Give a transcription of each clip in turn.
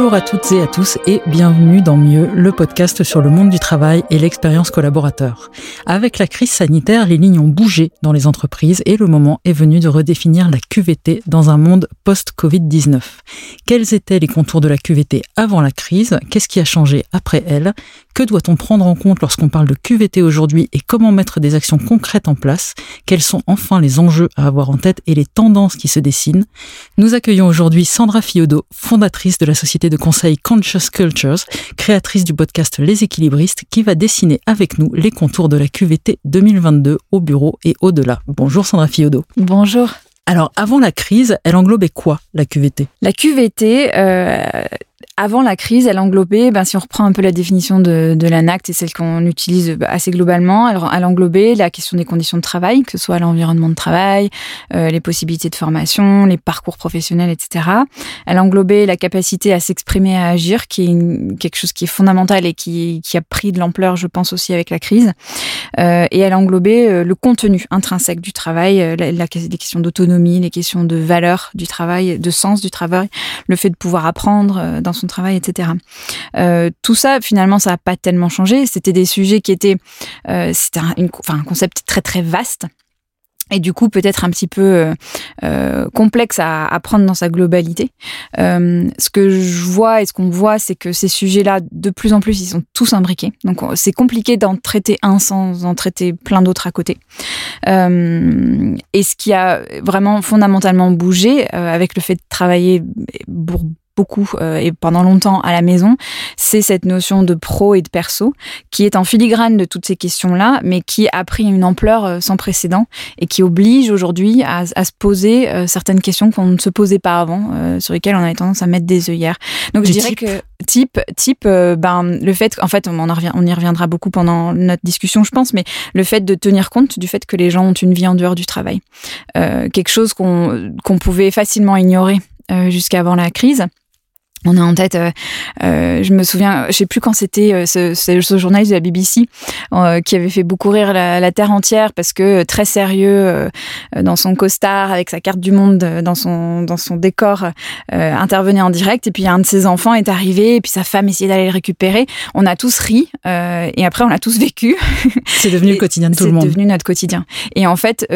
Bonjour à toutes et à tous et bienvenue dans Mieux, le podcast sur le monde du travail et l'expérience collaborateur. Avec la crise sanitaire, les lignes ont bougé dans les entreprises et le moment est venu de redéfinir la QVT dans un monde post-Covid-19. Quels étaient les contours de la QVT avant la crise? Qu'est-ce qui a changé après elle? Que doit-on prendre en compte lorsqu'on parle de QVT aujourd'hui et comment mettre des actions concrètes en place? Quels sont enfin les enjeux à avoir en tête et les tendances qui se dessinent? Nous accueillons aujourd'hui Sandra Fiodo, fondatrice de la société de conseil Conscious Cultures, créatrice du podcast Les Équilibristes, qui va dessiner avec nous les contours de la QVT 2022 au bureau et au-delà. Bonjour Sandra Fiodo. Bonjour. Alors, avant la crise, elle englobait quoi, la QVT La QVT, euh, avant la crise, elle englobait, ben, si on reprend un peu la définition de, de l'ANACT, c'est celle qu'on utilise assez globalement, elle, elle, englobait la question des conditions de travail, que ce soit l'environnement de travail, euh, les possibilités de formation, les parcours professionnels, etc. Elle englobait la capacité à s'exprimer, à agir, qui est une, quelque chose qui est fondamental et qui, qui a pris de l'ampleur, je pense, aussi avec la crise. Euh, et elle englobait euh, le contenu intrinsèque du travail, euh, la, la, les questions d'autonomie, les questions de valeur du travail, de sens du travail, le fait de pouvoir apprendre euh, dans son travail, etc. Euh, tout ça, finalement, ça n'a pas tellement changé. C'était des sujets qui étaient, euh, c'était un, un concept très très vaste et du coup peut-être un petit peu euh, complexe à, prendre dans sa globalité. Ce que je vois et ce qu'on voit, c'est que ces sujets-là, de plus en plus, ils sont tous imbriqués. Donc c'est compliqué d'en traiter un sans en traiter plein d'autres à côté. Et ce qui a vraiment fondamentalement bougé avec le fait de travailler pour beaucoup euh, et pendant longtemps à la maison, c'est cette notion de pro et de perso qui est en filigrane de toutes ces questions-là, mais qui a pris une ampleur euh, sans précédent et qui oblige aujourd'hui à, à, se poser euh, certaines questions qu'on ne se posait pas avant, euh, sur lesquelles on avait tendance à mettre des œillères. Donc Du je dirais type que type, type, ben le fait, en fait, on, en revient, on y reviendra beaucoup pendant notre discussion, je pense, mais le fait de tenir compte du fait que les gens ont une vie en dehors du travail, quelque chose qu'on qu'on pouvait facilement ignorer jusqu'avant la crise. On a en tête, euh, euh, je me souviens, je sais plus quand c'était euh, ce, ce, ce, journaliste de la BBC euh, qui avait fait beaucoup rire la, la, terre entière parce que très sérieux euh, dans son costard avec sa carte du monde dans son dans son décor euh, intervenait en direct et puis un de ses enfants est arrivé et puis sa femme essayait d'aller le récupérer. On a tous ri et après on l'a tous vécu. C'est devenu le quotidien de tout le monde. C'est devenu notre quotidien. Et en fait,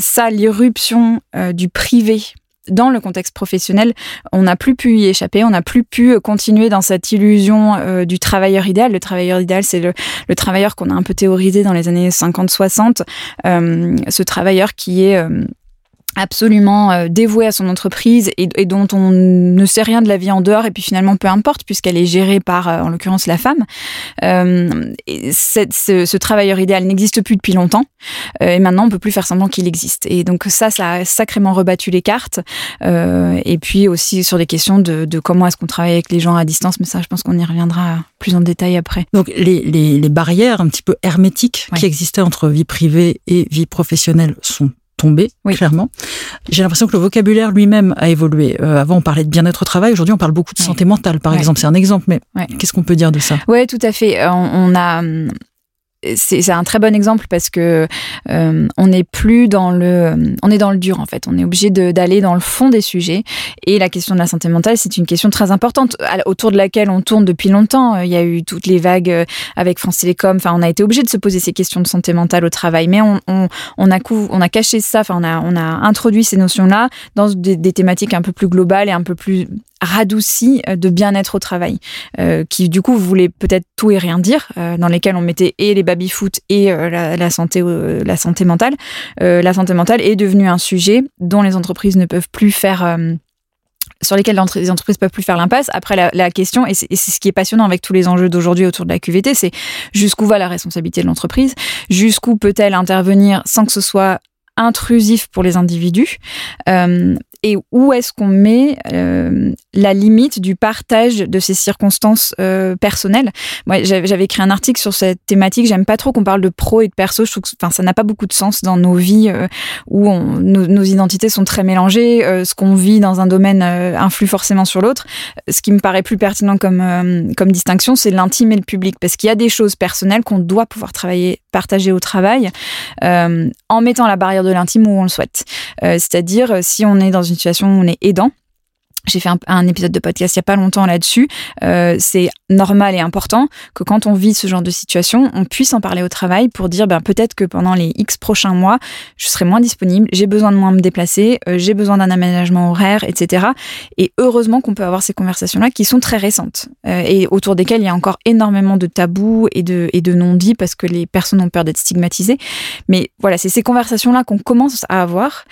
ça, l'irruption du privé dans le contexte professionnel, on n'a plus pu y échapper, on n'a plus pu continuer dans cette illusion euh, du travailleur idéal. Le travailleur idéal, c'est le, le, travailleur qu'on a un peu théorisé dans les années 50-60, euh, ce travailleur qui est euh, absolument euh, dévoué à son entreprise et, et, dont on ne sait rien de la vie en dehors et puis finalement peu importe puisqu'elle est gérée par euh, en l'occurrence la femme euh, ce, ce, travailleur idéal n'existe plus depuis longtemps euh, et maintenant on peut plus faire semblant qu'il existe et donc ça ça a sacrément rebattu les cartes euh, et puis aussi sur les questions de, de comment est-ce qu'on travaille avec les gens à distance mais ça je pense qu'on y reviendra plus en détail après donc les, les, les barrières un petit peu hermétiques ouais. qui existaient entre vie privée et vie professionnelle sont tombé, oui. clairement. J'ai l'impression que le vocabulaire lui-même a évolué. Euh, avant, on parlait de bien-être au travail. Aujourd'hui, on parle beaucoup de santé mentale, par exemple. C'est un exemple, mais qu'est-ce qu'on peut dire de ça? Oui, tout à fait. On, on a hum, c'est un très bon exemple parce que euh, on n'est plus dans le on est dans le dur en fait. On est obligé d'aller dans le fond des sujets. Et la question de la santé mentale c'est une question très importante autour de laquelle on tourne depuis longtemps. Il y a eu toutes les vagues euh, avec France Télécom. Enfin on a été obligé de se poser ces questions de santé mentale au travail. Mais on, on, on a on a caché ça. Enfin on a on a introduit ces notions là dans des thématiques un peu plus globales et un peu plus radouci de bien-être au travail, euh, qui du coup voulait peut-être tout et rien dire, euh, dans lesquels on mettait et les baby-foot et euh, la, santé, euh, la santé mentale. Euh, la santé mentale est devenue un sujet dont les entreprises ne peuvent plus faire euh, sur lesquels les entreprises peuvent plus faire l'impasse. Après, la, question, et c'est ce qui est passionnant avec tous les enjeux d'aujourd'hui autour de la QVT, c'est jusqu'où va la responsabilité de l'entreprise, jusqu'où peut-elle intervenir sans que ce soit intrusif pour les individus? Euh, et où est-ce qu'on met euh, la limite du partage de ces circonstances euh, personnelles? Moi, j'avais écrit un article sur cette thématique. J'aime pas trop qu'on parle de pro et de perso. Je trouve que enfin, ça n'a pas beaucoup de sens dans nos vies euh, où nos, identités sont très mélangées. Ce qu'on vit dans un domaine influe forcément sur l'autre. Ce qui me paraît plus pertinent comme, comme distinction, c'est l'intime et le public. Parce qu'il y a des choses personnelles qu'on doit pouvoir travailler, partager au travail en mettant la barrière de l'intime où on le souhaite. C'est-à-dire, si on est dans une situation où on est aidant, j'ai fait un, épisode de podcast il y a pas longtemps là-dessus. Euh, c'est normal et important que quand on vit ce genre de situation, on puisse en parler au travail pour dire ben, peut-être que pendant les X prochains mois, je serai moins disponible, j'ai besoin de moins me déplacer, euh, j'ai besoin d'un aménagement horaire, etc. Et heureusement qu'on peut avoir ces conversations-là qui sont très récentes euh, et autour desquelles il y a encore énormément de tabous et de, et de non-dits parce que les personnes ont peur d'être stigmatisées. Mais voilà, c'est ces conversations-là qu'on commence à avoir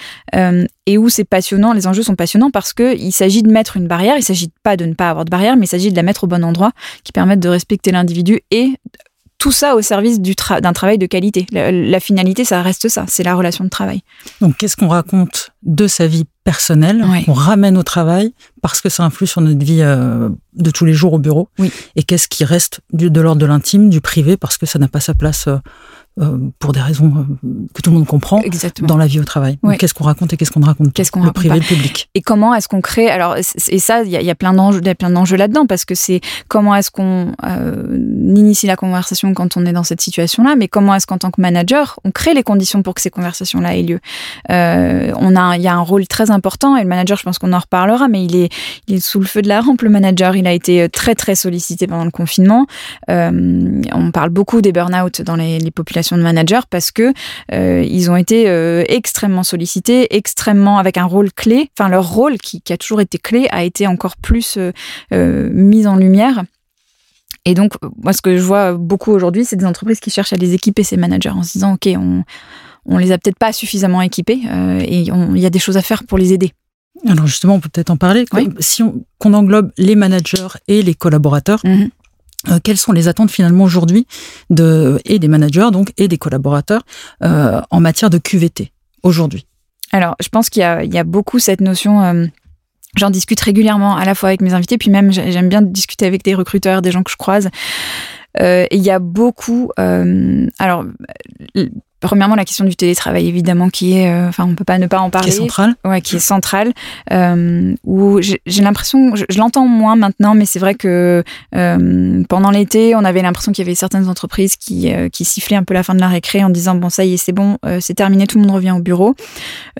et où c'est passionnant, les enjeux sont passionnants parce qu'il s'agit de mettre une barrière, il s'agit pas de ne pas avoir de barrière, mais il s'agit de la mettre au bon endroit qui permettent de respecter l'individu et tout ça au service d'un travail de qualité. La, finalité, ça reste ça, c'est la relation de travail. Donc, qu'est-ce qu'on raconte de sa vie personnelle qu'on ramène au travail parce que ça influe sur notre vie euh, de tous les jours au bureau Et qu'est-ce qui reste de l'ordre de l'intime, du privé, parce que ça n'a pas sa place euh, pour des raisons euh, que tout le monde comprend dans la vie au travail. Qu'est-ce qu'on raconte et qu'est-ce qu'on ne raconte Qu'est-ce qu'on Le privé, le public. Et comment est-ce qu'on crée Alors et ça, il y, a plein d'enjeux, plein d'enjeux là-dedans parce que c'est comment est-ce qu'on euh, initie la conversation quand on est dans cette situation-là, mais comment est-ce qu'en tant que manager, on crée les conditions pour que ces conversations-là aient lieu? on a, il y a un rôle très important et le manager, je pense qu'on en reparlera, mais il est, il est sous le feu de la rampe. Le manager, il a été très très sollicité pendant le confinement. on parle beaucoup des burn-out dans les, les populations de manager parce que euh, ils ont été euh, extrêmement sollicités, extrêmement avec un rôle clé. Enfin, leur rôle qui, a toujours été clé a été encore plus euh, mis en lumière. Et donc, moi, ce que je vois beaucoup aujourd'hui, c'est des entreprises qui cherchent à les équiper ces managers en se disant, ok, on on les a peut-être pas suffisamment équipés et il y a des choses à faire pour les aider. Alors justement, on peut peut-être en parler. Si on, qu'on englobe les managers et les collaborateurs, mm-hmm. Euh, quelles sont les attentes finalement aujourd'hui de et des managers donc et des collaborateurs euh, en matière de QVT aujourd'hui? Alors, je pense qu'il y, y a, beaucoup cette notion. Euh, j'en discute régulièrement à la fois avec mes invités, puis même j'aime bien discuter avec des recruteurs, des gens que je croise. Euh, il y a beaucoup. Euh, alors, premièrement la question du télétravail évidemment qui est euh, enfin on peut pas ne pas en parler qui est centrale. Ouais qui est centrale. Euh, où j'ai l'impression je, l'entends moins maintenant mais c'est vrai que euh, pendant l'été on avait l'impression qu'il y avait certaines entreprises qui qui sifflaient un peu la fin de la récré en disant bon ça y est c'est bon c'est terminé tout le monde revient au bureau.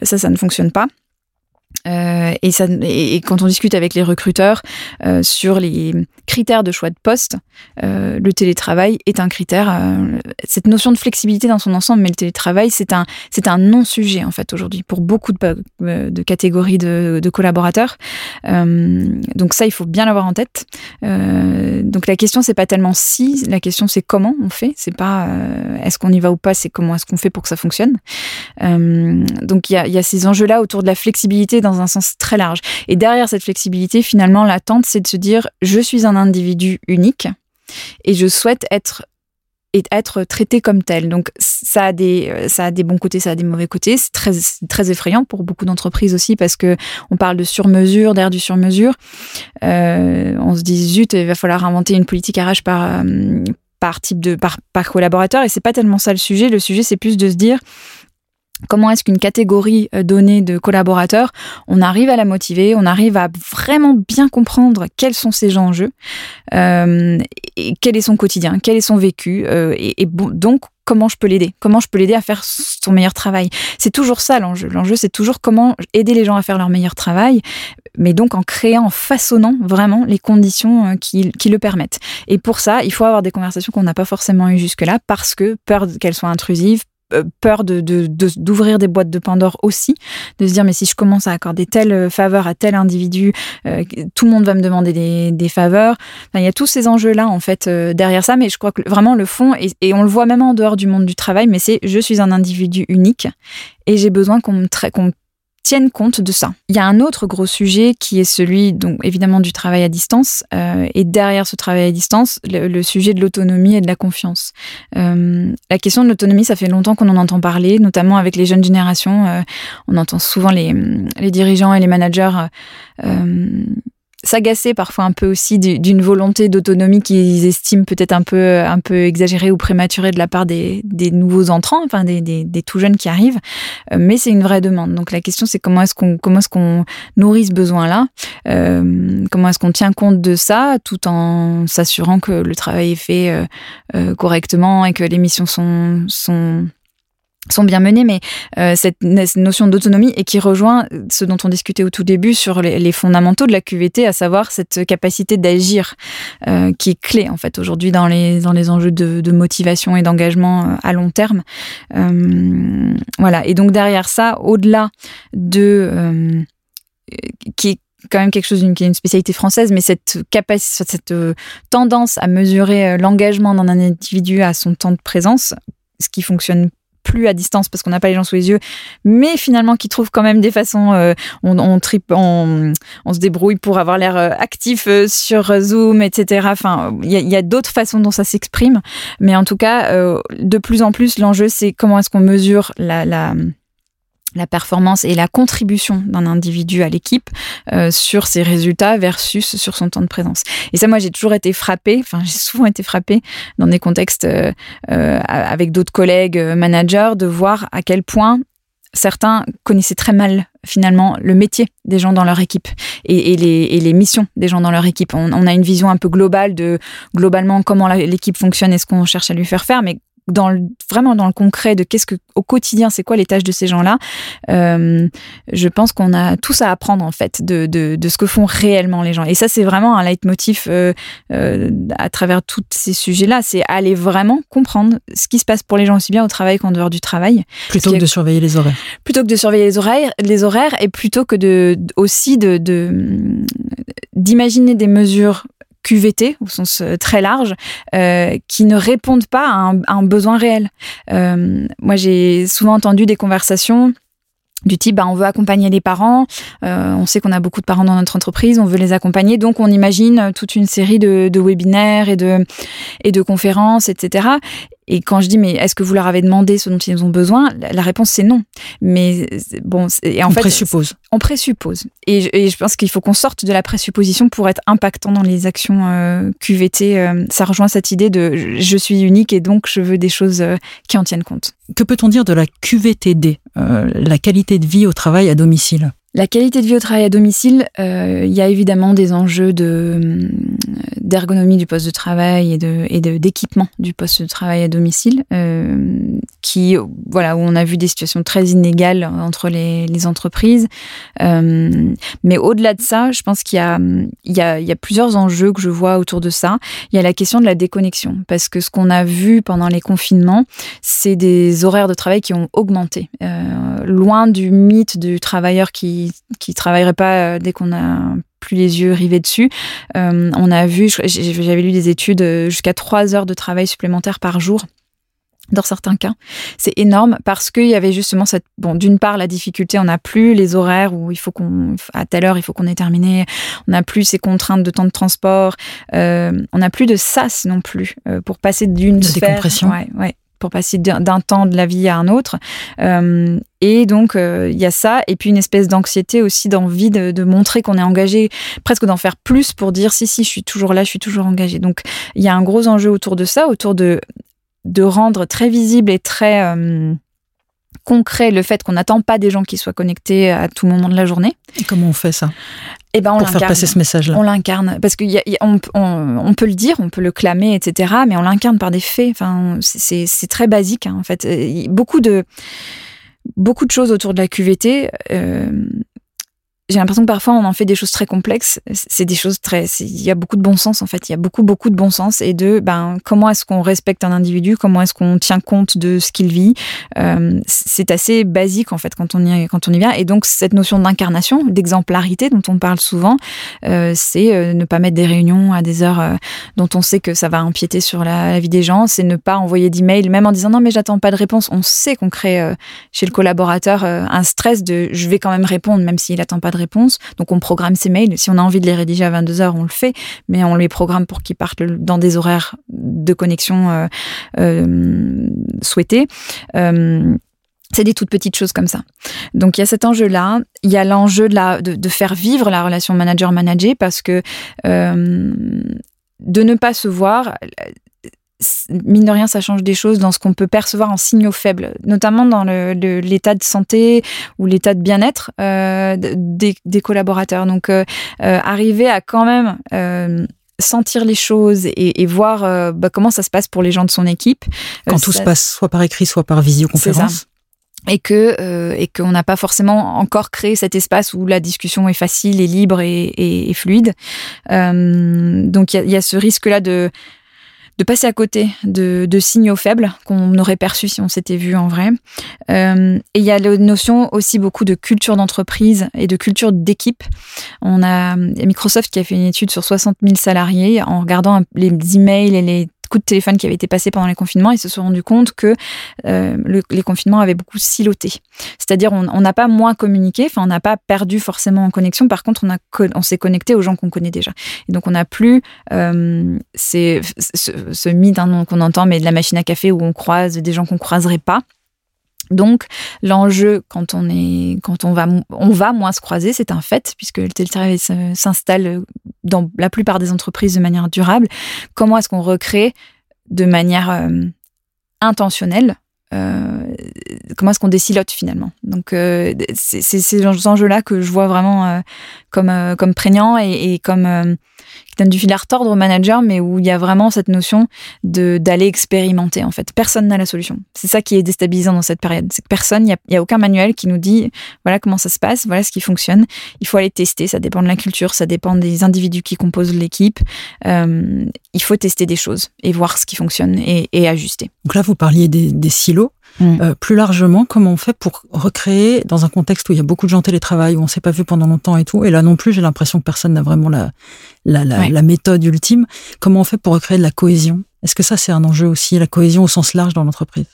Ça ça ne fonctionne pas euh, et, quand on discute avec les recruteurs euh, sur les critères de choix de poste, euh, le télétravail est un critère. Cette notion de flexibilité dans son ensemble, mais le télétravail, c'est un, c'est un non-sujet en fait aujourd'hui pour beaucoup de, catégories de, de collaborateurs. donc ça, il faut bien l'avoir en tête. donc la question, c'est pas tellement si, la question c'est comment on fait. C'est pas est-ce qu'on y va ou pas, c'est comment est-ce qu'on fait pour que ça fonctionne. donc il y a, y a ces enjeux-là autour de la flexibilité dans un sens très large. Et derrière cette flexibilité, finalement, l'attente, c'est de se dire, je suis un individu unique et je souhaite être et être traité comme tel. Donc ça a des ça a des bons côtés, ça a des mauvais côtés. C'est très très effrayant pour beaucoup d'entreprises aussi parce que on parle de sur-mesure, d'air du sur-mesure. Euh, on se dit zut, il va falloir inventer une politique RH par euh, par type de par, par collaborateur et c'est pas tellement ça le sujet. Le sujet c'est plus de se dire Comment est-ce qu'une catégorie euh, donnée de collaborateurs, on arrive à la motiver, on arrive à vraiment bien comprendre quels sont ses enjeux, euh, et quel est son quotidien, quel est son vécu, euh, et, donc comment je peux l'aider, comment je peux l'aider à faire son meilleur travail. C'est toujours ça l'enjeu. L'enjeu, c'est toujours comment aider les gens à faire leur meilleur travail, mais donc en créant, en façonnant vraiment les conditions qui, qui le permettent. Et pour ça, il faut avoir des conversations qu'on n'a pas forcément eues jusque-là, parce que peur qu'elles soient intrusives, euh, peur de, d'ouvrir des boîtes de Pandore aussi, de se dire mais si je commence à accorder telle euh, faveur à tel individu, euh, tout le monde va me demander des, des faveurs. il y a tous ces enjeux-là en fait derrière ça, mais je crois que vraiment le fond, et, et, on le voit même en dehors du monde du travail, mais c'est je suis un individu unique et j'ai besoin qu'on me, qu'on tiennent compte de ça. Il y a un autre gros sujet qui est celui, donc évidemment, du travail à distance. Euh, et derrière ce travail à distance, le, sujet de l'autonomie et de la confiance. Euh, la question de l'autonomie, ça fait longtemps qu'on en entend parler, notamment avec les jeunes générations. Euh, on entend souvent les, les, dirigeants et les managers s'agacer parfois un peu aussi d'une volonté d'autonomie qu'ils estiment peut-être un peu un peu exagérée ou prématurée de la part des, des nouveaux entrants, enfin des, des, des, tout jeunes qui arrivent. Euh, mais c'est une vraie demande. Donc la question c'est comment est-ce qu'on comment est-ce qu'on nourrit ce besoin-là, euh, comment est-ce qu'on tient compte de ça, tout en s'assurant que le travail est fait euh, euh correctement et que les missions sont sont sont bien menées, mais euh, cette, notion d'autonomie et qui rejoint ce dont on discutait au tout début sur les, fondamentaux de la QVT, à savoir cette capacité d'agir euh, qui est clé en fait aujourd'hui dans les dans les enjeux de, de motivation et d'engagement euh, à long terme. Euh, voilà. Et donc derrière ça, au-delà de euh, qui est quand même quelque chose qui est une spécialité française, mais cette capacité, cette tendance à mesurer l'engagement d'un individu à son temps de présence, ce qui fonctionne plus à distance parce qu'on n'a pas les gens sous les yeux, mais finalement qui trouvent quand même des façons, euh, on, on, on, se débrouille pour avoir l'air euh, actif euh, sur Zoom, etc. Enfin, il y a, d'autres façons dont ça s'exprime, mais en tout cas, de plus en plus, l'enjeu c'est comment est-ce qu'on mesure la, la la performance et la contribution d'un individu à l'équipe euh, sur ses résultats versus sur son temps de présence. Et ça, moi, j'ai toujours été frappée, enfin, j'ai souvent été frappée dans des contextes euh, euh, avec d'autres collègues managers de voir à quel point certains connaissaient très mal finalement le métier des gens dans leur équipe et, les, et les, missions des gens dans leur équipe. On, on, a une vision un peu globale de globalement comment l'équipe fonctionne et ce qu'on cherche à lui faire faire, mais dans vraiment dans le concret de qu'est-ce que au quotidien c'est quoi les tâches de ces gens-là euh, je pense qu'on a tous à apprendre en fait de, de, de, ce que font réellement les gens. Et ça c'est vraiment un leitmotiv euh, euh, à travers tous ces sujets-là. C'est aller vraiment comprendre ce qui se passe pour les gens aussi bien au travail qu'en dehors du travail. Plutôt que de surveiller les horaires. plutôt que de surveiller les horaires les horaires et plutôt que de aussi de d'imaginer des mesures QVT au sens euh, très large euh, qui ne répondent pas à un, besoin réel. Euh, moi, j'ai souvent entendu des conversations du type bah, on veut accompagner les parents, on sait qu'on a beaucoup de parents dans notre entreprise, on veut les accompagner, donc on imagine toute une série de, webinaires et de, et de conférences, etc. Et quand je dis mais est-ce que vous leur avez demandé ce dont ils ont besoin, la réponse c'est non. Mais bon, et en on fait, présuppose. On présuppose. Et je, et je pense qu'il faut qu'on sorte de la présupposition pour être impactant dans les actions euh, QVT. Euh, ça rejoint cette idée de je suis unique et donc je veux des choses euh, qui en tiennent compte. Que peut-on dire de la QVTD, la qualité de vie au travail à domicile? La qualité de vie au travail à domicile, euh, il y a évidemment des enjeux de d'ergonomie du poste de travail et de d'équipement du poste de travail à domicile, euh, qui voilà où on a vu des situations très inégales entre les, entreprises. Euh, mais au-delà de ça, je pense qu'il y a plusieurs enjeux que je vois autour de ça. Il y a la question de la déconnexion parce que ce qu'on a vu pendant les confinements, c'est des horaires de travail qui ont augmenté, loin du mythe du travailleur qui qui travaillerait pas euh, dès qu'on a plus les yeux rivés dessus. Euh, on a vu, j'avais lu des études euh, jusqu'à trois heures de travail supplémentaire par jour dans certains cas. C'est énorme parce qu'il y avait justement cette, bon, d'une part, la difficulté, on n'a plus les horaires où il faut qu'on, à telle heure, il faut qu'on ait terminé, on n'a plus ces contraintes de temps de transport, on n'a plus de sas non plus pour passer d'une sphère. Décompression. Ouais, ouais pour passer d'un temps de la vie à un autre. Euh, et donc, euh, il y a ça, et puis une espèce d'anxiété aussi, d'envie de, montrer qu'on est engagé, presque d'en faire plus pour dire si, si, je suis toujours là, je suis toujours engagé. Donc, il y a un gros enjeu autour de ça, autour de, de rendre très visible et très euh, concret le fait qu'on n'attend pas des gens qui soient connectés à tout moment de la journée. Et comment on fait ça eh ben on pour faire passer ce message-là. On l'incarne parce qu'on on, on, peut le dire, on peut le clamer, etc. Mais on l'incarne par des faits. Enfin, c'est très basique hein, en fait. Beaucoup de beaucoup de choses autour de la QVT. Euh, j'ai l'impression que parfois on en fait des choses très complexes. C'est des choses très, il y a beaucoup de bon sens en fait. Il y a beaucoup beaucoup de bon sens et de ben comment est-ce qu'on respecte un individu, comment est-ce qu'on tient compte de ce qu'il vit? Euh, c'est assez basique en fait quand on y quand on y vient. Et donc cette notion d'incarnation, d'exemplarité dont on parle souvent, euh, c'est euh, ne pas mettre des réunions à des heures dont on sait que ça va empiéter sur la, vie des gens. C'est ne pas envoyer d'emails même en disant non mais j'attends pas de réponse. On sait qu'on crée chez le collaborateur un stress de je vais quand même répondre même s'il attend pas de réponse. Donc on programme ces mails. Si on a envie de les rédiger à 22 heures, on le fait, mais on les programme pour qu'ils partent dans des horaires de connexion euh, euh, souhaités. Euh, c'est des toutes petites choses comme ça. Donc il y a cet enjeu-là. Il y a l'enjeu de, faire vivre la relation manager-manager parce que de ne pas se voir, mine de rien, ça change des choses dans ce qu'on peut percevoir en signaux faibles, notamment dans l'état de santé ou l'état de bien-être euh, des, collaborateurs. Donc, euh, euh, arriver à quand même sentir les choses et, voir bah, comment ça se passe pour les gens de son équipe. Quand tout se passe soit par écrit, soit par visioconférence. et que euh, et qu'on n'a pas forcément encore créé cet espace où la discussion est facile et libre et, fluide. Euh, donc il y, a, ce risque-là de de passer à côté de, signaux faibles qu'on aurait perçus si on s'était vu en vrai. Euh, et il y a la notion aussi beaucoup de culture d'entreprise et de culture d'équipe. On a Microsoft qui a fait une étude sur 60 000 salariés en regardant les emails et les coups de téléphone qui avaient été passés pendant les confinements, ils se sont rendus compte que euh, les confinements avaient beaucoup siloté. C'est-à-dire, on n'a pas moins communiqué, enfin, on n'a pas perdu forcément en connexion. Par contre, on, s'est connecté aux gens qu'on connaît déjà. Et donc, on n'a plus euh, ce, ce, mythe hein, qu'on entend, mais de la machine à café où on croise des gens qu'on croiserait pas. Donc l'enjeu quand on est quand on va on va moins se croiser, c'est un fait puisque le télétravail s'installe dans la plupart des entreprises de manière durable. Comment est-ce qu'on recrée de manière euh, intentionnelle euh, comment est-ce qu'on décilote finalement Donc euh, c'est ces enjeux-là que je vois vraiment euh, comme comme prégnants et, et comme qui donne du fil à retordre au manager, mais où il y a vraiment cette notion de d'aller expérimenter en fait. Personne n'a la solution. C'est ça qui est déstabilisant dans cette période. C'est que personne, il n'y a, a, aucun manuel qui nous dit voilà comment ça se passe, voilà ce qui fonctionne. Il faut aller tester. Ça dépend de la culture, ça dépend des individus qui composent l'équipe. Euh, il faut tester des choses et voir ce qui fonctionne et, et ajuster. Donc là, vous parliez des, des silos. Mm. Euh, plus largement, comment on fait pour recréer dans un contexte où il y a beaucoup de gens télétravail, où on s'est pas vu pendant longtemps et tout, et là non plus, j'ai l'impression que personne n'a vraiment la, la, la, la, méthode ultime. Comment on fait pour recréer de la cohésion? Est-ce que ça, c'est un enjeu aussi, la cohésion au sens large dans l'entreprise?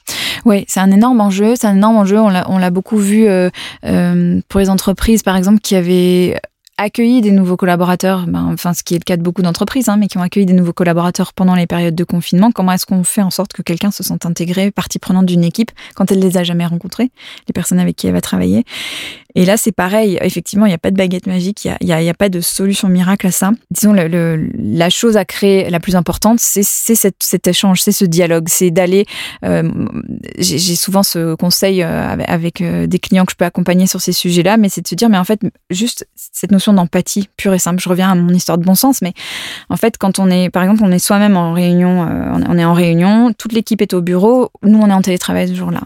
Oui, c'est un énorme enjeu. C'est un énorme enjeu. On l'a beaucoup vu euh, euh, pour les entreprises, par exemple, qui avaient accueilli des nouveaux collaborateurs, ben, enfin ce qui est le cas de beaucoup d'entreprises, hein, mais qui ont accueilli des nouveaux collaborateurs pendant les périodes de confinement. Comment est-ce qu'on fait en sorte que quelqu'un se sente intégré, partie prenante d'une équipe quand elle les a jamais rencontrés, les personnes avec qui elle va travailler? Et là, c'est pareil. Effectivement, il n'y a pas de baguette magique, il n'y a, pas de solution miracle à ça. Disons, la chose à créer la plus importante, c'est cet échange, c'est ce dialogue, c'est d'aller. Euh, J'ai souvent ce conseil euh, avec euh, des clients que je peux accompagner sur ces sujets-là, mais c'est de se dire, mais en fait, juste cette notion d'empathie pure et simple. Je reviens à mon histoire de bon sens, mais en fait, quand on est, par exemple, on est soi-même en réunion, on est en réunion, toute l'équipe est au bureau, nous on est en télétravail ce jour-là.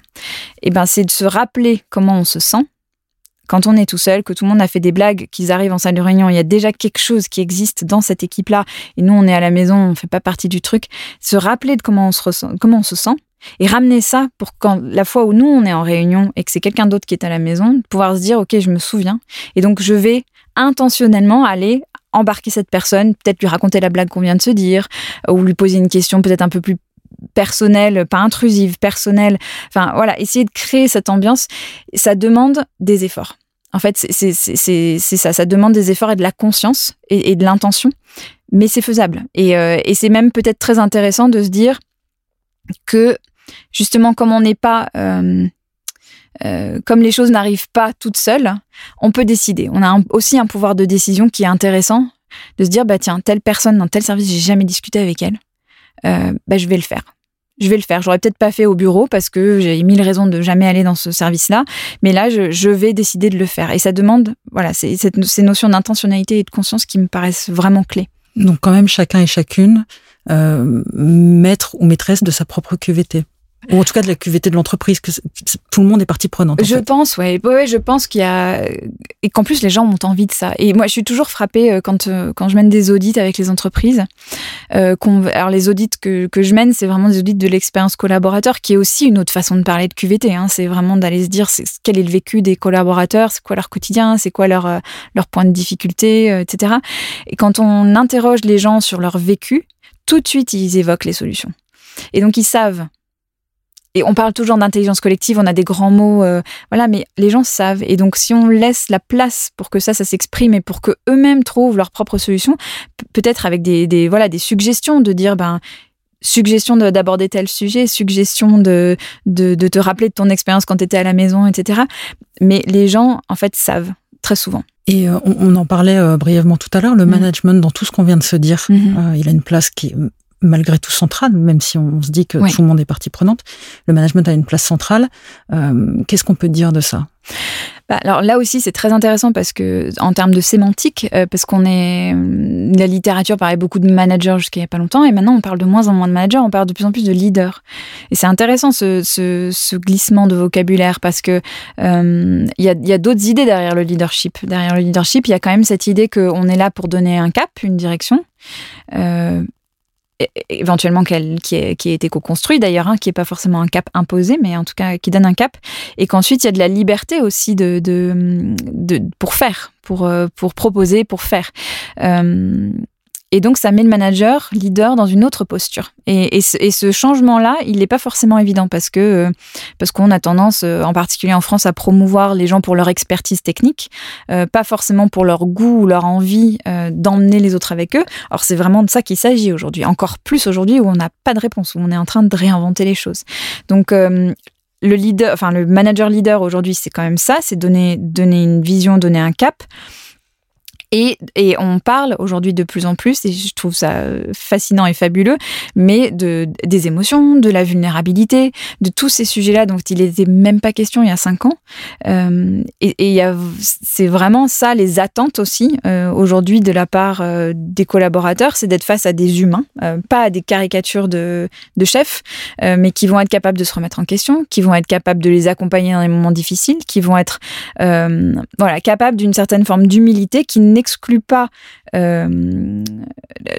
Et eh ben, c'est de se rappeler comment on se sent quand on est tout seul, que tout le monde a fait des blagues, qu'ils arrivent en salle de réunion, il y a déjà quelque chose qui existe dans cette équipe-là, et nous on est à la maison, on fait pas partie du truc. Se rappeler de comment on se ressent, comment on se sent, et ramener ça pour quand la fois où nous on est en réunion et que c'est quelqu'un d'autre qui est à la maison, pouvoir se dire ok je me souviens, et donc je vais intentionnellement aller embarquer cette personne, peut-être lui raconter la blague qu'on vient de se dire, ou lui poser une question peut-être un peu plus personnelle, pas intrusive, personnelle. Enfin voilà, essayer de créer cette ambiance, ça demande des efforts. En fait, c'est ça, ça demande des efforts et de la conscience et, de l'intention, mais c'est faisable. Et, euh, et c'est même peut-être très intéressant de se dire que justement, comme on n'est pas, euh, euh, comme les choses n'arrivent pas toutes seules, on peut décider. On a aussi un pouvoir de décision qui est intéressant, de se dire bah tiens, telle personne dans tel service, j'ai jamais discuté avec elle, bah je vais le faire je vais le faire. J'aurais peut-être pas fait au bureau parce que j'ai mille raisons de jamais aller dans ce service-là, mais là, je, vais décider de le faire. Et ça demande, voilà, ces notions d'intentionnalité et de conscience qui me paraissent vraiment clés. Donc quand même, chacun et chacune euh, maître ou maîtresse de sa propre QVT ou en tout cas de la QVT de l'entreprise, que tout le monde est partie prenante. Je pense, ouais. ouais, je pense qu'il y a et qu'en plus les gens ont envie de ça. Et moi, je suis toujours frappée euh, quand euh, quand je mène des audits avec les entreprises. Euh, alors les audits que que je mène, c'est vraiment des audits de l'expérience collaborateur, qui est aussi une autre façon de parler de QVT. Hein. C'est vraiment d'aller se dire quel est le vécu des collaborateurs, c'est quoi leur quotidien, c'est quoi leur leur point de difficulté, etc. Et quand on interroge les gens sur leur vécu, tout de suite ils évoquent les solutions. Et donc ils savent et on parle toujours d'intelligence collective, on a des grands mots, euh, voilà, mais les gens savent. Et donc, si on laisse la place pour que ça, ça s'exprime et pour que eux-mêmes trouvent leur propre solution, peut-être avec des, des, voilà, des suggestions de dire, ben, suggestion d'aborder tel sujet, suggestion de, de, de te rappeler de ton expérience quand tu étais à la maison, etc. Mais les gens, en fait, savent très souvent. Et euh, on, en parlait euh, brièvement tout à l'heure, le mmh. management dans tout ce qu'on vient de se dire, mmh. il a une place qui est malgré tout central, même si on se dit que tout le monde est partie prenante. Le management a une place centrale. Euh, qu'est-ce qu'on peut dire de ça? Bah, alors là aussi, c'est très intéressant parce que, en termes de sémantique, euh, parce qu'on est. La littérature parlait beaucoup de managers jusqu'à il n'y a pas longtemps, et maintenant on parle de moins en moins de managers, on parle de plus en plus de leaders. Et c'est intéressant ce, ce, glissement de vocabulaire parce que euh, il y a, y a d'autres idées derrière le leadership. Derrière le leadership, il y a quand même cette idée qu'on est là pour donner un cap, une direction. Euh, éventuellement qu'elle, qui, qui a été co-construit d'ailleurs, hein, qui n'est pas forcément un cap imposé, mais en tout cas qui donne un cap, et qu'ensuite il y a de la liberté aussi de, de, de pour faire, pour, euh, pour proposer, pour faire. Euh, et donc, ça met le manager, leader, dans une autre posture. Et, ce, changement-là, il n'est pas forcément évident parce que euh, parce qu'on a tendance, euh, en particulier en France, à promouvoir les gens pour leur expertise technique, euh, pas forcément pour leur goût ou leur envie d'emmener les autres avec eux. Alors, c'est vraiment de ça qu'il s'agit aujourd'hui. Encore plus aujourd'hui où on n'a pas de réponse, où on est en train de réinventer les choses. Donc, le leader, enfin le manager leader aujourd'hui, c'est quand même ça, c'est donner donner une vision, donner un cap. Et, et on parle aujourd'hui de plus en plus, et je trouve ça euh, fascinant et fabuleux, mais de, des émotions, de la vulnérabilité, de tous ces sujets-là dont il n'était même pas question il y a cinq ans. Euh, et et c'est vraiment ça, les attentes aussi, euh, aujourd'hui, de la part euh, des collaborateurs, c'est d'être face à des humains, euh, pas à des caricatures de, de chefs, mais qui vont être capables de se remettre en question, qui vont être capables de les accompagner dans les moments difficiles, qui vont être voilà, capables d'une certaine forme d'humilité qui n'est n'exclut pas euh,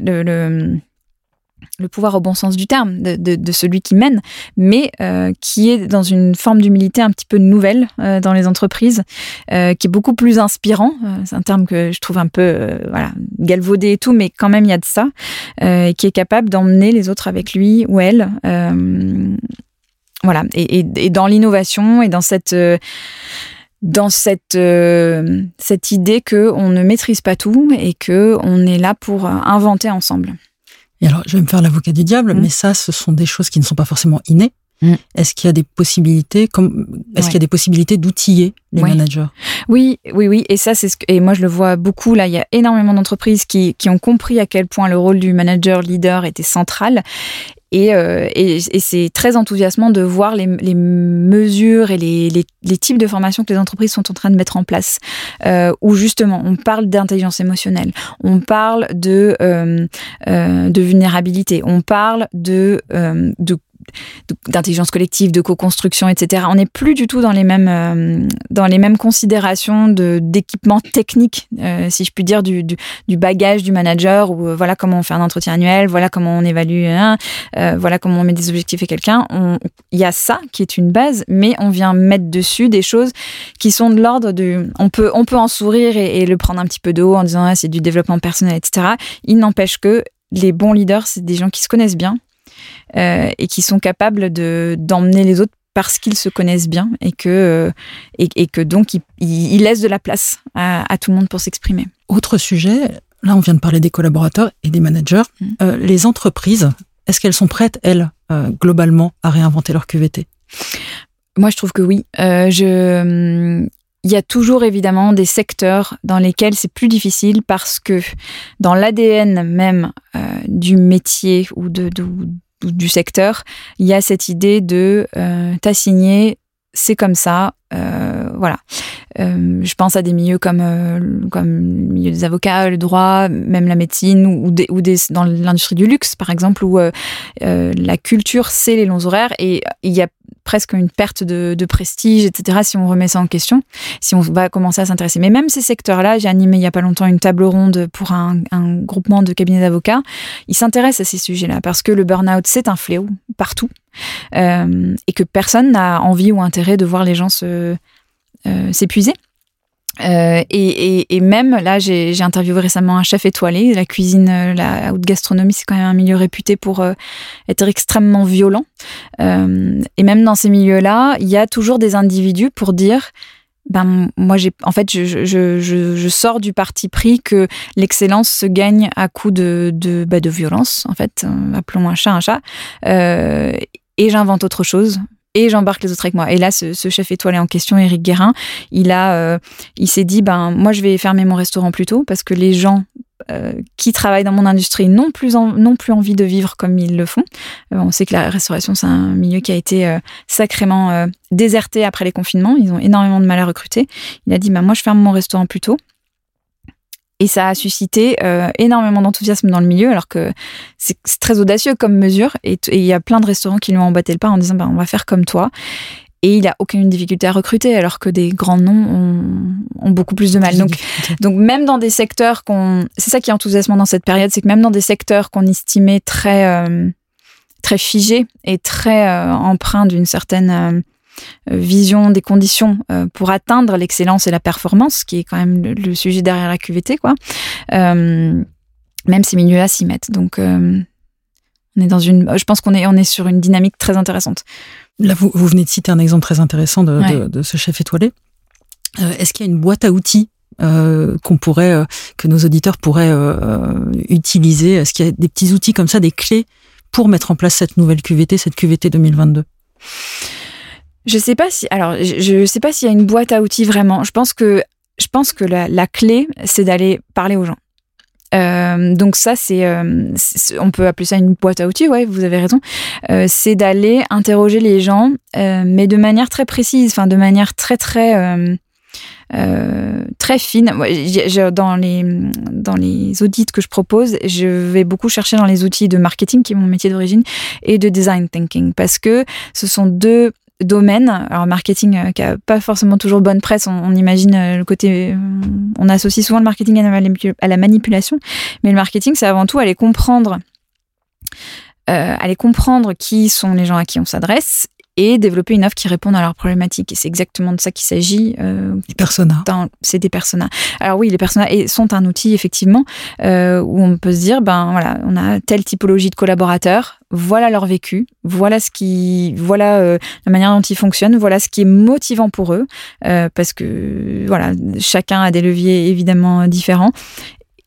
le, pouvoir au bon sens du terme de, celui qui mène, mais euh, qui est dans une forme d'humilité un petit peu nouvelle euh, dans les entreprises, qui est beaucoup plus inspirant. c'est un terme que je trouve un peu galvaudé et tout, mais quand même il y a de ça, qui est capable d'emmener les autres avec lui ou elle. voilà, et, dans l'innovation et dans cette dans cette, euh, cette idée qu'on ne maîtrise pas tout et qu'on est là pour inventer ensemble. Et alors, je vais me faire l'avocat du diable, mm. mais ça, ce sont des choses qui ne sont pas forcément innées. Mm. Est-ce qu'il y a des possibilités, comme est-ce qu'il y a des possibilités d'outiller les managers? Oui, oui, oui. Et ça, c'est ce que, et moi je le vois beaucoup. Là, il y a énormément d'entreprises qui, qui ont compris à quel point le rôle du manager leader était central euh, et, et, c'est très enthousiasmant de voir les, mesures et les, types de formations que les entreprises sont en train de mettre en place, euh, où justement on parle d'intelligence émotionnelle, on parle de, euh, euh de vulnérabilité, on parle de, euh, de d'intelligence collective, de co-construction, etc. On n'est plus du tout dans les mêmes, euh, dans les mêmes considérations d'équipement technique, euh, si je puis dire, du, du, bagage du manager, ou euh, voilà comment on fait un entretien annuel, voilà comment on évalue, hein, voilà comment on met des objectifs à quelqu'un. Il y a ça qui est une base, mais on vient mettre dessus des choses qui sont de l'ordre de... On peut, on peut en sourire et, le prendre un petit peu de haut en disant ah, c'est du développement personnel, etc. Il n'empêche que les bons leaders, c'est des gens qui se connaissent bien, et qui sont capables de d'emmener les autres parce qu'ils se connaissent bien et que, euh, et, que donc ils, laissent de la place à, tout le monde pour s'exprimer. Autre sujet, là on vient de parler des collaborateurs et des managers. Mmh. Euh, les entreprises, est-ce qu'elles sont prêtes, elles, globalement, à réinventer leur QVT Moi je trouve que oui. je, il y a toujours évidemment des secteurs dans lesquels c'est plus difficile parce que dans l'ADN même du métier ou de, de, du secteur, il y a cette idée de euh, c'est comme ça, euh, voilà. Euh, je pense à des milieux comme euh, comme le milieu des avocats, le droit, même la médecine ou des, ou des dans l'industrie du luxe par exemple où euh, euh, la culture c'est les longs horaires et il y a presque une perte de, prestige, etc. Si on remet ça en question, si on va commencer à s'intéresser. Mais même ces secteurs-là, j'ai animé il y a pas longtemps une table ronde pour un, un groupement de cabinets d'avocats. Ils s'intéressent à ces sujets-là parce que le burn-out c'est un fléau partout euh, et que personne n'a envie ou intérêt de voir les gens se euh, s'épuiser. Euh, et, même là, j'ai interviewé récemment un chef étoilé. La cuisine, euh, la haute gastronomie, c'est quand même un milieu réputé pour euh, être extrêmement violent. Et même dans ces milieux-là, il y a toujours des individus pour dire. Ben moi j'ai en fait je, je, je, je, sors du parti pris que l'excellence se gagne à coup de de, de violence en fait appelons un chat un chat et j'invente autre chose et j'embarque les autres avec moi. Et là, ce, chef étoilé en question, Eric Guérin, il a, euh, il s'est dit, ben moi, je vais fermer mon restaurant plus tôt parce que les gens euh, qui travaillent dans mon industrie n'ont plus, plus envie de vivre comme ils le font. Euh, on sait que la restauration, c'est un milieu qui a été sacrément déserté après les confinements. Ils ont énormément de mal à recruter. Il a dit, ben moi, je ferme mon restaurant plus tôt. Et ça a suscité euh, énormément d'enthousiasme dans le milieu, alors que c'est très audacieux comme mesure. Et il y a plein de restaurants qui lui ont emboîté le pas en disant bah, on va faire comme toi. Et il a aucune difficulté à recruter, alors que des grands noms ont, beaucoup plus de mal. Donc, donc même dans des secteurs qu'on, c'est ça qui est enthousiasmant dans cette période, c'est que même dans des secteurs qu'on estimait très euh, très figés et très euh, empreints d'une certaine euh, vision des conditions euh, pour atteindre l'excellence et la performance, qui est quand même le, sujet derrière la QVT, quoi. Euh, même ces milieux-là s'y mettent. Donc, on est dans une, je pense qu'on est, on est sur une dynamique très intéressante. Là, vous, vous venez de citer un exemple très intéressant de, de, ce chef étoilé. Est-ce qu'il y a une boîte à outils qu'on pourrait, que nos auditeurs pourraient utiliser? Est-ce qu'il y a des petits outils comme ça, des clés pour mettre en place cette nouvelle QVT, cette QVT 2022 je sais pas si, alors, je, sais pas s'il y a une boîte à outils vraiment. Je pense que, je pense que la, clé, c'est d'aller parler aux gens. Euh, donc ça, euh, c'est, on peut appeler ça une boîte à outils, ouais, vous avez raison. Euh, c'est d'aller interroger les gens, mais de manière très précise, enfin de manière très très très fine. dans les dans les audits que je propose, je vais beaucoup chercher dans les outils de marketing, qui est mon métier d'origine, et de design thinking, parce que ce sont deux domaine. Alors marketing euh, qui a pas forcément toujours bonne presse, on, imagine euh, le côté, euh, on associe souvent le marketing à la, manipulation, mais le marketing c'est avant tout aller comprendre, aller comprendre qui sont les gens à qui on s'adresse et développer une offre qui réponde à leurs problématiques. Et c'est exactement de ça qu'il s'agit. Euh, des personas. C'est des personas. Alors oui, les personas sont un outil effectivement euh, où on peut se dire ben voilà, on a telle typologie de collaborateurs, voilà leur vécu, voilà ce qui, voilà euh, la manière dont ils fonctionnent, voilà ce qui est motivant pour eux, euh, parce que voilà, chacun a des leviers évidemment différents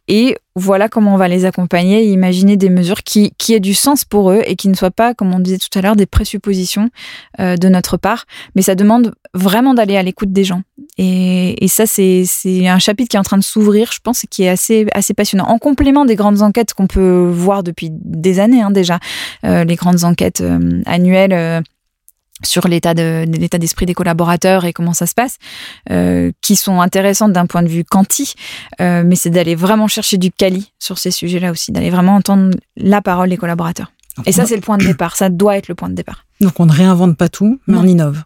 et voilà comment on va les accompagner et imaginer des mesures qui, qui aient du sens pour eux et qui ne soient pas, comme on disait tout à l'heure, des présuppositions euh, de notre part. Mais ça demande vraiment d'aller à l'écoute des gens. Et, et ça, c'est un chapitre qui est en train de s'ouvrir, je pense, et qui est assez, assez passionnant. En complément des grandes enquêtes qu'on peut voir depuis des années hein, déjà, euh, les grandes enquêtes euh, annuelles sur l'état de, l'état d'esprit des collaborateurs et comment ça se passe, euh, qui sont intéressantes d'un point de vue quanti, euh, mais c'est d'aller vraiment chercher du quali sur ces sujets-là aussi, d'aller vraiment entendre la parole des collaborateurs. et ça, c'est le point de départ. Ça doit être le point de départ. Donc, on ne réinvente pas tout, mais on innove.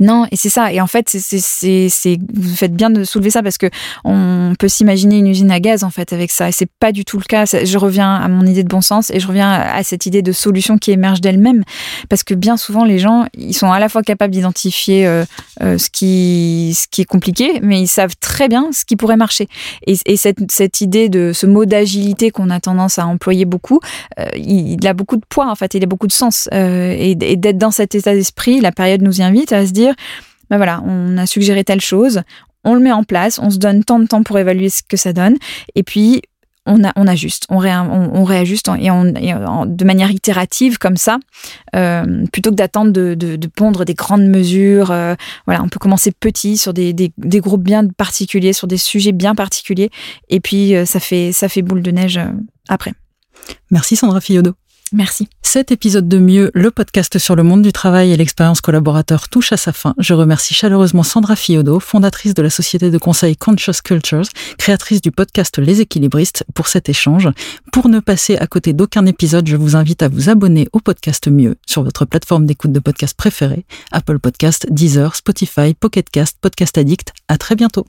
Non, et c'est ça. Et en fait, c'est, vous faites bien de soulever ça parce que on peut s'imaginer une usine à gaz en fait avec ça. Et c'est pas du tout le cas. Je reviens à mon idée de bon sens et je reviens à cette idée de solution qui émerge d'elle-même parce que bien souvent les gens, ils sont à la fois capables d'identifier euh, euh, ce qui ce qui est compliqué, mais ils savent très bien ce qui pourrait marcher. Et, et cette, cette idée de ce mot d'agilité qu'on a tendance à employer beaucoup, euh, il, a beaucoup de poids en fait. Il a beaucoup de sens. et, d'être dans cet état d'esprit, la période nous invite à se dire, ben voilà, on a suggéré telle chose, on le met en place, on se donne tant de temps pour évaluer ce que ça donne, et puis on, ajuste, on, réajuste et, de manière itérative comme ça, euh, plutôt que d'attendre de, pondre des grandes mesures. Euh, voilà, on peut commencer petit sur des, groupes bien particuliers, sur des sujets bien particuliers, et puis euh, ça fait ça fait boule de neige après. Merci Sandra Fiodo. Merci. Cet épisode de Mieux, le podcast sur le monde du travail et l'expérience collaborateur touche à sa fin. Je remercie chaleureusement Sandra Fiodo, fondatrice de la société de conseil Conscious Cultures, créatrice du podcast Les Équilibristes, pour cet échange. Pour ne passer à côté d'aucun épisode, je vous invite à vous abonner au podcast Mieux sur votre plateforme d'écoute de podcast préférée, Apple Podcast, Deezer, Spotify, Pocket Cast, Podcast Addict. À très bientôt.